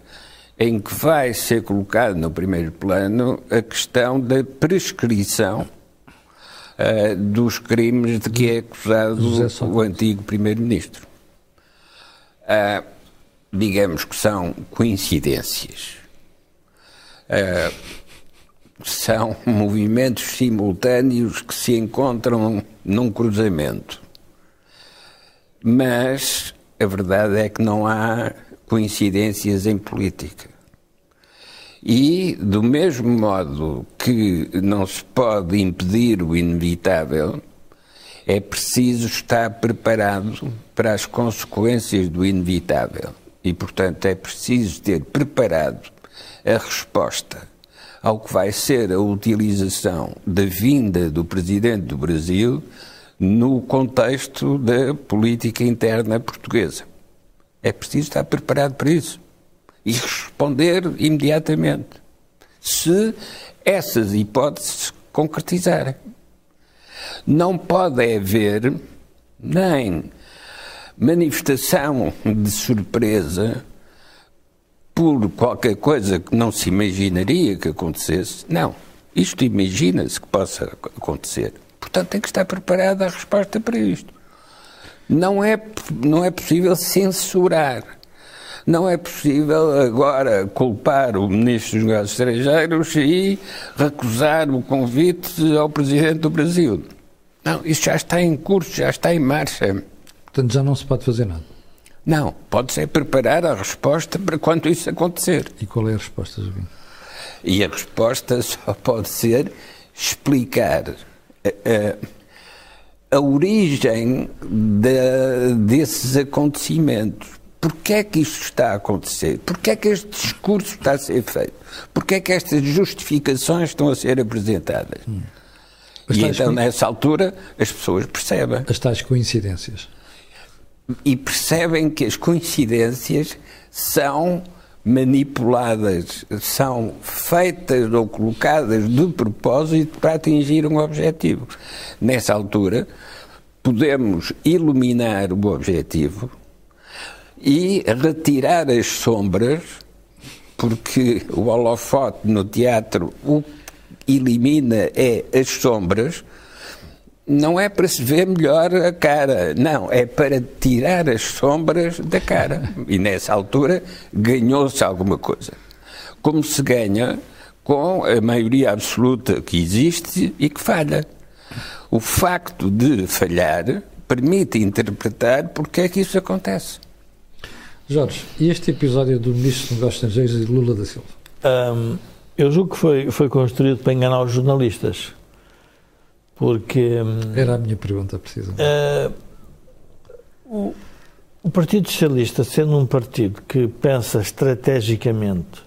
em que vai ser colocado no primeiro plano a questão da prescrição uh, dos crimes de que é acusado o antigo Primeiro-Ministro. Uh, digamos que são coincidências. Uh, são movimentos simultâneos que se encontram num cruzamento. Mas a verdade é que não há coincidências em política. E, do mesmo modo que não se pode impedir o inevitável, é preciso estar preparado para as consequências do inevitável. E, portanto, é preciso ter preparado a resposta ao que vai ser a utilização da vinda do presidente do Brasil no contexto da política interna portuguesa. É preciso estar preparado para isso e responder imediatamente. Se essas hipóteses concretizarem. Não pode haver nem manifestação de surpresa por qualquer coisa que não se imaginaria que acontecesse. Não. Isto imagina-se que possa acontecer. Portanto, tem que estar preparada a resposta para isto. Não é, não é possível censurar. Não é possível agora culpar o Ministro dos Negócios Estrangeiros e recusar o convite ao Presidente do Brasil. Não, isso já está em curso, já está em marcha. Portanto, já não se pode fazer nada. Não, pode-se preparar a resposta para quando isso acontecer. E qual é a resposta, Jovim? E a resposta só pode ser explicar a, a, a origem de, desses acontecimentos. Porquê é que isto está a acontecer? Porquê é que este discurso está a ser feito? Porquê é que estas justificações estão a ser apresentadas? Hum. E então, co... nessa altura, as pessoas percebem. As tais coincidências. E percebem que as coincidências são manipuladas, são feitas ou colocadas de propósito para atingir um objetivo. Nessa altura, podemos iluminar o objetivo e retirar as sombras, porque o holofote no teatro o que elimina é as sombras, não é para se ver melhor a cara, não, é para tirar as sombras da cara. E nessa altura ganhou-se alguma coisa. Como se ganha com a maioria absoluta que existe e que falha. O facto de falhar permite interpretar porque é que isso acontece. Jorge, e este episódio do Ministro dos Negócios Estrangeiros de Lula da Silva? Um, eu julgo que foi, foi construído para enganar os jornalistas. Porque. Era a minha pergunta, precisamente. Uh, o, o Partido Socialista, sendo um partido que pensa estrategicamente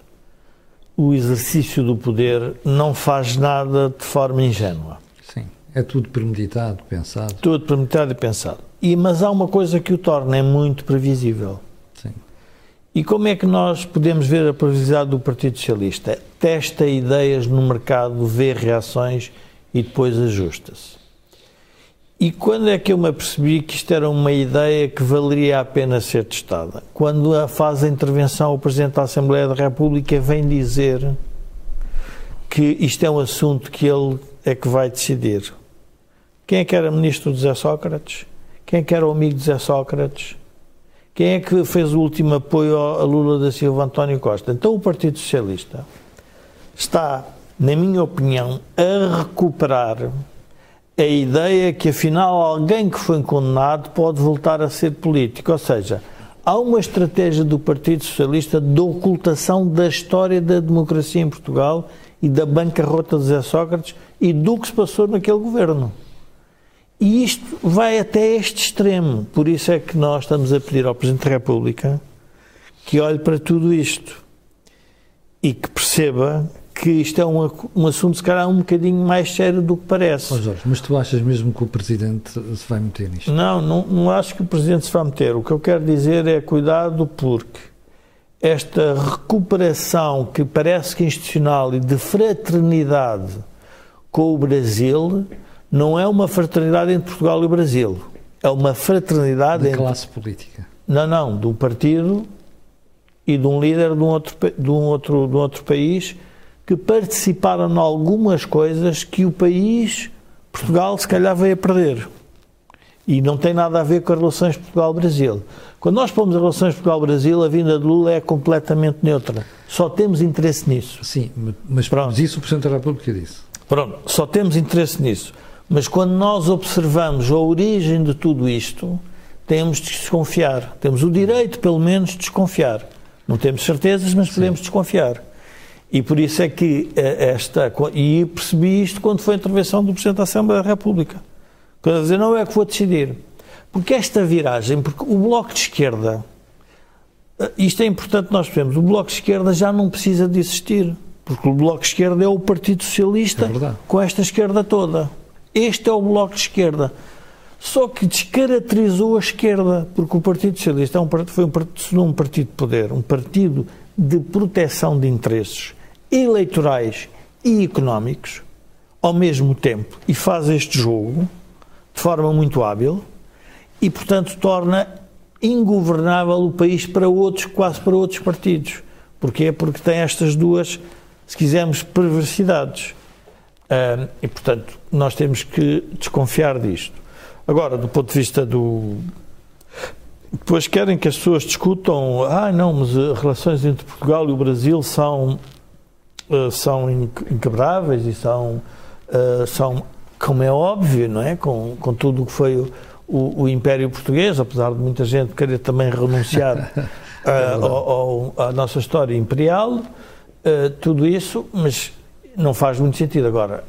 o exercício do poder, não faz nada de forma ingênua. Sim, é tudo premeditado, pensado. Tudo premeditado e pensado. E, mas há uma coisa que o torna é muito previsível. E como é que nós podemos ver a previsibilidade do Partido Socialista? Testa ideias no mercado, vê reações e depois ajusta-se. E quando é que eu me apercebi que isto era uma ideia que valeria a pena ser testada? Quando a intervenção o Presidente da Assembleia da República vem dizer que isto é um assunto que ele é que vai decidir. Quem é que era ministro de José Sócrates? Quem é que era o amigo de José Sócrates? Quem é que fez o último apoio a Lula da Silva António Costa? Então o Partido Socialista está na minha opinião, a recuperar a ideia que, afinal, alguém que foi condenado pode voltar a ser político. Ou seja, há uma estratégia do Partido Socialista de ocultação da história da democracia em Portugal e da bancarrota de Zé Sócrates e do que se passou naquele governo. E isto vai até este extremo. Por isso é que nós estamos a pedir ao Presidente da República que olhe para tudo isto e que perceba que isto é um, um assunto, se calhar, um bocadinho mais sério do que parece. Oh Jorge, mas tu achas mesmo que o Presidente se vai meter nisto? Não, não, não acho que o Presidente se vai meter. O que eu quero dizer é cuidado porque esta recuperação que parece que institucional e de fraternidade com o Brasil não é uma fraternidade entre Portugal e o Brasil. É uma fraternidade... Da entre... classe política. Não, não, de um partido e de um líder de um outro, de um outro, de um outro país que participaram em algumas coisas que o país, Portugal, se calhar veio a perder. E não tem nada a ver com as relações Portugal-Brasil. Quando nós pomos as relações Portugal-Brasil, a vinda de Lula é completamente neutra. Só temos interesse nisso. Sim, mas Pronto. isso o Presidente da República disse. Pronto, só temos interesse nisso. Mas quando nós observamos a origem de tudo isto, temos de desconfiar. Temos o direito, pelo menos, de desconfiar. Não temos certezas, mas podemos Sim. desconfiar. E por isso é que eh, esta. E percebi isto quando foi a intervenção do Presidente da Assembleia da República. Quando dizer, não é que vou decidir. Porque esta viragem, porque o Bloco de Esquerda, eh, isto é importante nós percebemos, o Bloco de Esquerda já não precisa de existir. Porque o Bloco de Esquerda é o Partido Socialista é com esta esquerda toda. Este é o Bloco de Esquerda. só que descaracterizou a esquerda, porque o Partido Socialista é um, foi um, um partido de poder, um partido de proteção de interesses eleitorais e económicos ao mesmo tempo e faz este jogo de forma muito hábil e, portanto, torna ingovernável o país para outros, quase para outros partidos. Porquê? Porque tem estas duas, se quisermos, perversidades. Uh, e, portanto, nós temos que desconfiar disto. Agora, do ponto de vista do. Depois querem que as pessoas discutam, ah, não, mas as relações entre Portugal e o Brasil são, uh, são inquebráveis e são, uh, são, como é óbvio, não é? Com, com tudo o que foi o, o, o Império Português, apesar de muita gente querer também renunciar uh, ao, ao, à nossa história imperial, tudo isso, mas não faz muito sentido. Agora,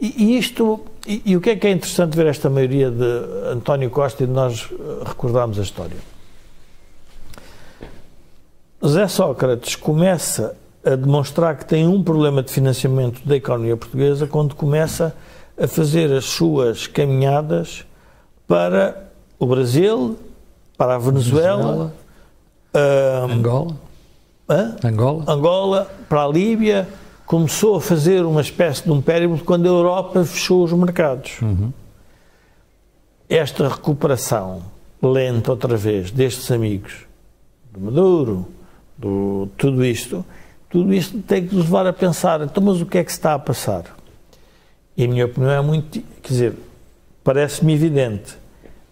e, e isto, e, e, o que é que é interessante ver esta maioria de António Costa e de nós eh, recordarmos a história? Zé Sócrates começa a demonstrar que tem um problema de financiamento da economia portuguesa quando começa a fazer as suas caminhadas para o Brasil, para a Venezuela, Venezuela uh, Angola, Angola, Angola, para a Líbia, começou a fazer uma espécie de um périplo quando a Europa fechou os mercados. Uhum. Esta recuperação lenta, outra vez, destes amigos, do Maduro, do tudo isto, tudo isto tem que nos levar a pensar, então, mas o que é que está a passar? E a minha opinião é muito, quer dizer, parece-me evidente,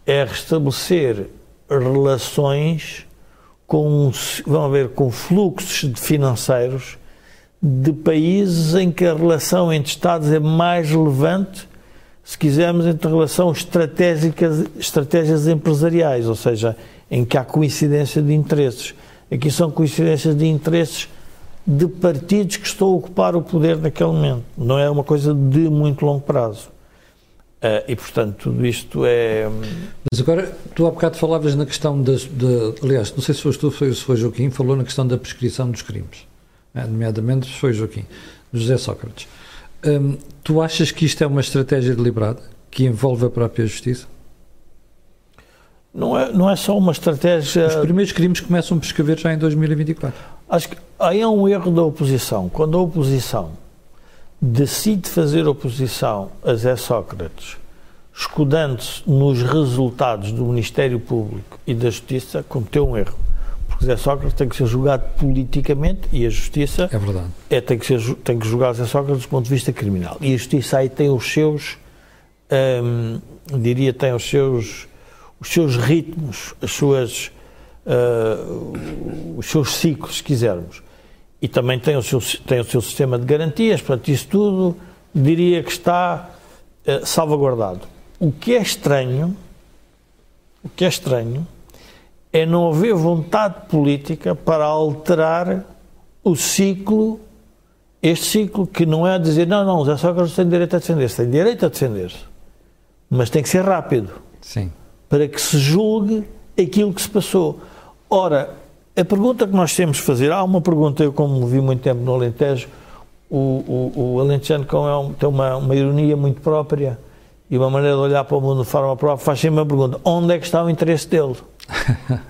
é restabelecer relações com, vão ver, com fluxos financeiros de países em que a relação entre Estados é mais relevante, se quisermos, entre relação estratégicas, estratégias empresariais, ou seja, em que há coincidência de interesses. Aqui são coincidências de interesses de partidos que estão a ocupar o poder naquele momento. Não é uma coisa de muito longo prazo. Uh, e, portanto, tudo isto é. Mas agora, tu há bocado falavas na questão das. Aliás, não sei se foste tu, se foi Joaquim, falou na questão da prescrição dos crimes. É, nomeadamente foi Joaquim, José Sócrates. Hum, tu achas que isto é uma estratégia deliberada que envolve a própria justiça? Não é, não é só uma estratégia. Os primeiros crimes começam a prescrever já em 2024. Acho que aí é um erro da oposição. Quando a oposição decide fazer oposição a Zé Sócrates, escudando-se nos resultados do Ministério Público e da Justiça, cometeu um erro. José Sócrates tem que ser julgado politicamente e a Justiça é verdade. É, tem, que ser, tem que julgar José Sócrates do ponto de vista criminal. E a Justiça aí tem os seus, hum, diria, tem os seus, os seus ritmos, as suas, uh, os seus ciclos, se quisermos. E também tem o, seu, tem o seu sistema de garantias, portanto, isso tudo diria que está uh, salvaguardado. O que é estranho, o que é estranho é não haver vontade política para alterar o ciclo, este ciclo que não é dizer, não, não, José Sócrates tem direito a defender-se, tem direito a defender-se, mas tem que ser rápido. Sim. Para que se julgue aquilo que se passou. Ora, a pergunta que nós temos de fazer, há uma pergunta, eu como vi muito tempo no Alentejo, o, o, o Alentejano é tem uma, uma ironia muito própria e uma maneira de olhar para o mundo de forma própria, faz sempre uma pergunta, onde é que está o interesse dele?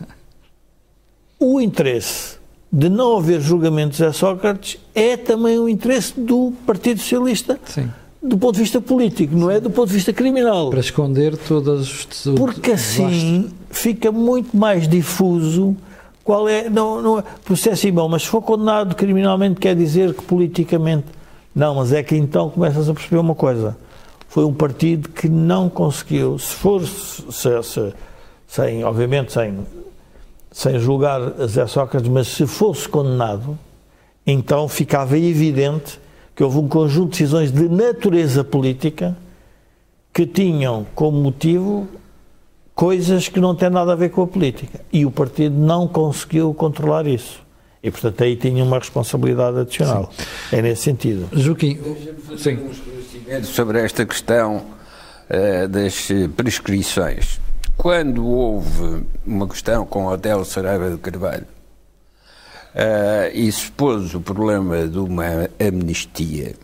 o interesse de não haver julgamentos a Sócrates é também o interesse do Partido Socialista. Sim. Do ponto de vista político, não é do ponto de vista criminal. Para esconder todas as. Porque assim fica muito mais difuso qual é. Não, não, processo é bom, mas se for condenado criminalmente, quer dizer que politicamente. Não, mas é que então começas a perceber uma coisa. Foi um partido que não conseguiu, se for. Se, se, sem, obviamente, sem, sem julgar Zé Sócrates, mas se fosse condenado, então ficava evidente que houve um conjunto de decisões de natureza política que tinham como motivo coisas que não têm nada a ver com a política. E o partido não conseguiu controlar isso. E, portanto, aí tinha uma responsabilidade adicional. Sim. É nesse sentido. Joaquim, sim. sobre esta questão uh, das prescrições quando houve uma questão com o Hotel Saraiva de Carvalho uh, e se pôs o problema de uma amnistia,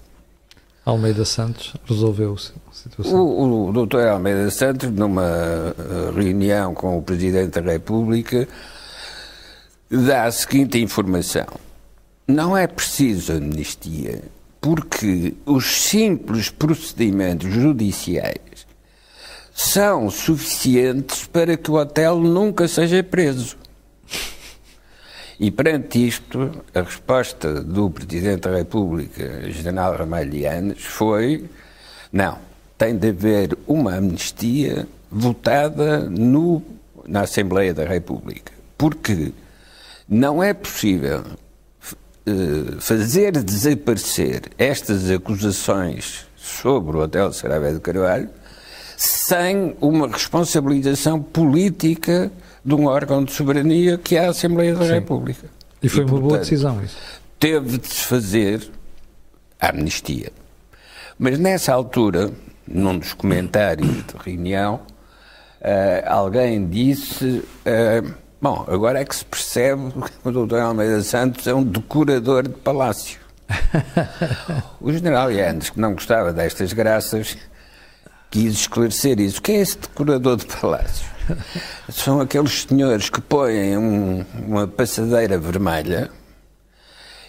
Almeida Santos resolveu a situação. O, o doutor Almeida Santos, numa eh, reunião com o Presidente da República, dá a seguinte informação. Não é preciso amnistia, porque os simples procedimentos judiciais são suficientes para que o hotel nunca seja preso. E perante isto, a resposta do Presidente da República, General Ramalhianes, foi: não, tem de haver uma amnistia votada no, na Assembleia da República. Porque não é possível uh, fazer desaparecer estas acusações sobre o Hotel Sarabé de Carvalho sem uma responsabilização política de um órgão de soberania que é a Assembleia da Sim. República. E foi e, uma portanto, boa decisão isso. Teve de se fazer a amnistia. Mas nessa altura, num dos comentários de reunião, uh, alguém disse: uh, Bom, agora é que se percebe que o doutor Almeida Santos é um decorador de palácio. o general Yanes, que não gostava destas graças, quis esclarecer isso. Quem é esse decorador de palácio? São aqueles senhores que põem um, uma passadeira vermelha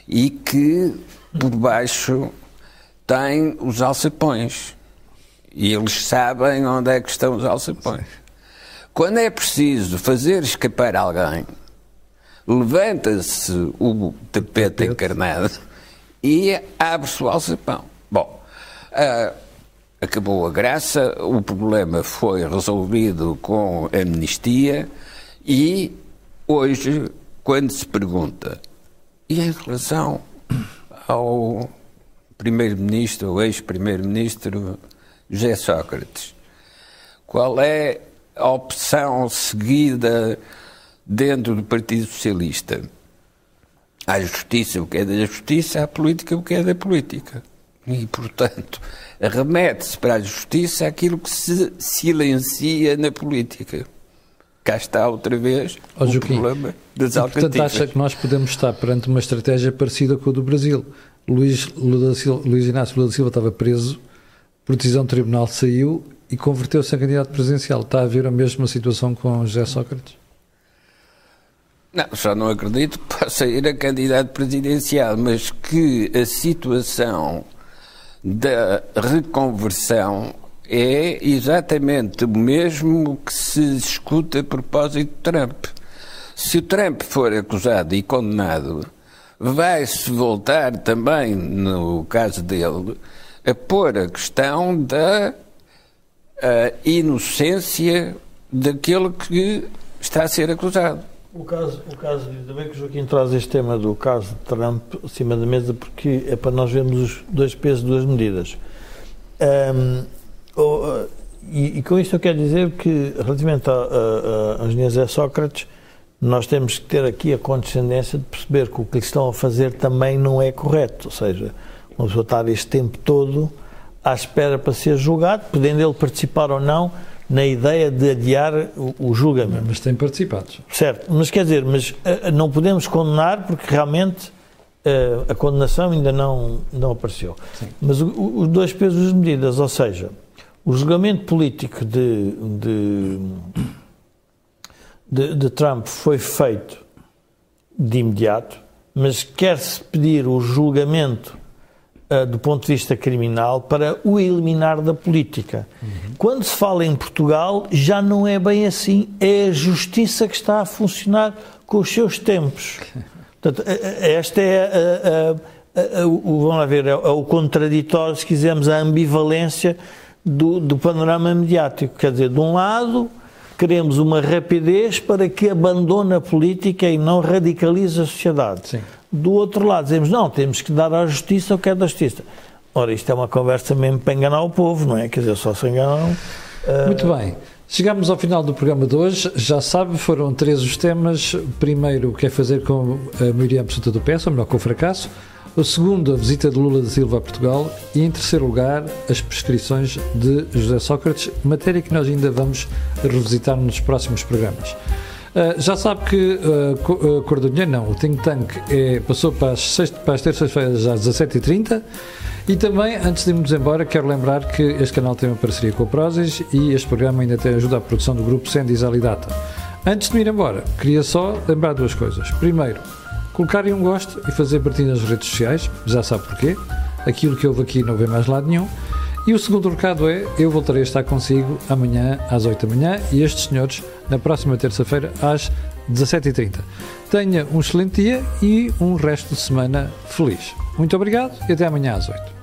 e que por baixo têm os alçapões. E eles sabem onde é que estão os alçapões. Quando é preciso fazer escapar alguém, levanta-se o tapete encarnado e abre-se o alçapão. Bom, uh, acabou a graça, o problema foi resolvido com amnistia e hoje, quando se pergunta, e em relação ao primeiro-ministro, ou ex-primeiro-ministro José Sócrates, qual é a opção seguida dentro do Partido Socialista? Há justiça o que é da justiça, há política o que é da política. E, portanto, remete-se para a justiça aquilo que se silencia na política. Cá está outra vez oh, o Joaquim, problema das e. Portanto, acha que nós podemos estar perante uma estratégia parecida com a do Brasil. Luís, Lula Silva, Luís Inácio Lula da Silva estava preso, por decisão do tribunal saiu e converteu-se em candidato presidencial. Está a haver a mesma situação com José Sócrates? Não, só não acredito que possa ir a candidato presidencial, mas que a situação da reconversão é exatamente o mesmo que se escuta a propósito de Trump. Se o Trump for acusado e condenado, vai-se voltar também, no caso dele, a pôr a questão da a inocência daquele que está a ser acusado. O caso, o caso, ainda bem que o Joaquim traz este tema do caso de Trump acima da mesa, porque é para nós vermos os dois pesos, duas medidas. Um, oh, e, e, com isto eu quero dizer que, relativamente a engenheiro Zé Sócrates, nós temos que ter aqui a condescendência de perceber que o que lhe estão a fazer também não é correto. Ou seja, uma pessoa estar este tempo todo à espera para ser julgado, podendo ele participar ou não na ideia de adiar o, o julgamento. Mas tem participado. Certo, mas quer dizer, mas uh, não podemos condenar porque realmente uh, a condenação ainda não, não apareceu. Sim. Mas os dois pesos e medidas, ou seja, o julgamento político de, de, de, de Trump foi feito de imediato, mas quer-se pedir o julgamento do ponto de vista criminal para o eliminar da política. Uhum. Quando se fala em Portugal, já não é bem assim. É a justiça que está a funcionar com os seus tempos. Portanto, esta é a, a, o, vamos lá ver, é o contraditório, se quisermos, a ambivalência do, do panorama mediático. Quer dizer, de um lado, queremos uma rapidez para que abandone a política e não radicalize a sociedade. Sim. Do outro lado, dizemos, não, temos que dar à justiça o que é da justiça. Ora, isto é uma conversa mesmo para enganar o povo, não é? Quer dizer, só se enganam. Uh... Muito bem. Chegamos ao final do programa de hoje. Já sabe, foram três os temas. Primeiro, o que é fazer com a maioria absoluta do PS, ou melhor, com o fracasso. O segundo, a visita de Lula da Silva a Portugal. E, em terceiro lugar, as prescrições de José Sócrates, matéria que nós ainda vamos revisitar nos próximos programas. Uh, já sabe que uh, Dinheiro, não, o Think Tank é, passou para as, sexta, para as terças-feiras às 17h30 e também, antes de irmos embora, quero lembrar que este canal tem uma parceria com o Prozis e este programa ainda tem ajuda à produção do grupo Sendis Alidata. Antes de ir embora, queria só lembrar duas coisas. Primeiro, colocarem um gosto e fazer partilha nas redes sociais, já sabe porquê. Aquilo que houve aqui não vem mais lado nenhum. E o segundo recado é: eu voltarei a estar consigo amanhã às 8 da manhã e estes senhores na próxima terça-feira às 17h30. Tenha um excelente dia e um resto de semana feliz. Muito obrigado e até amanhã às 8.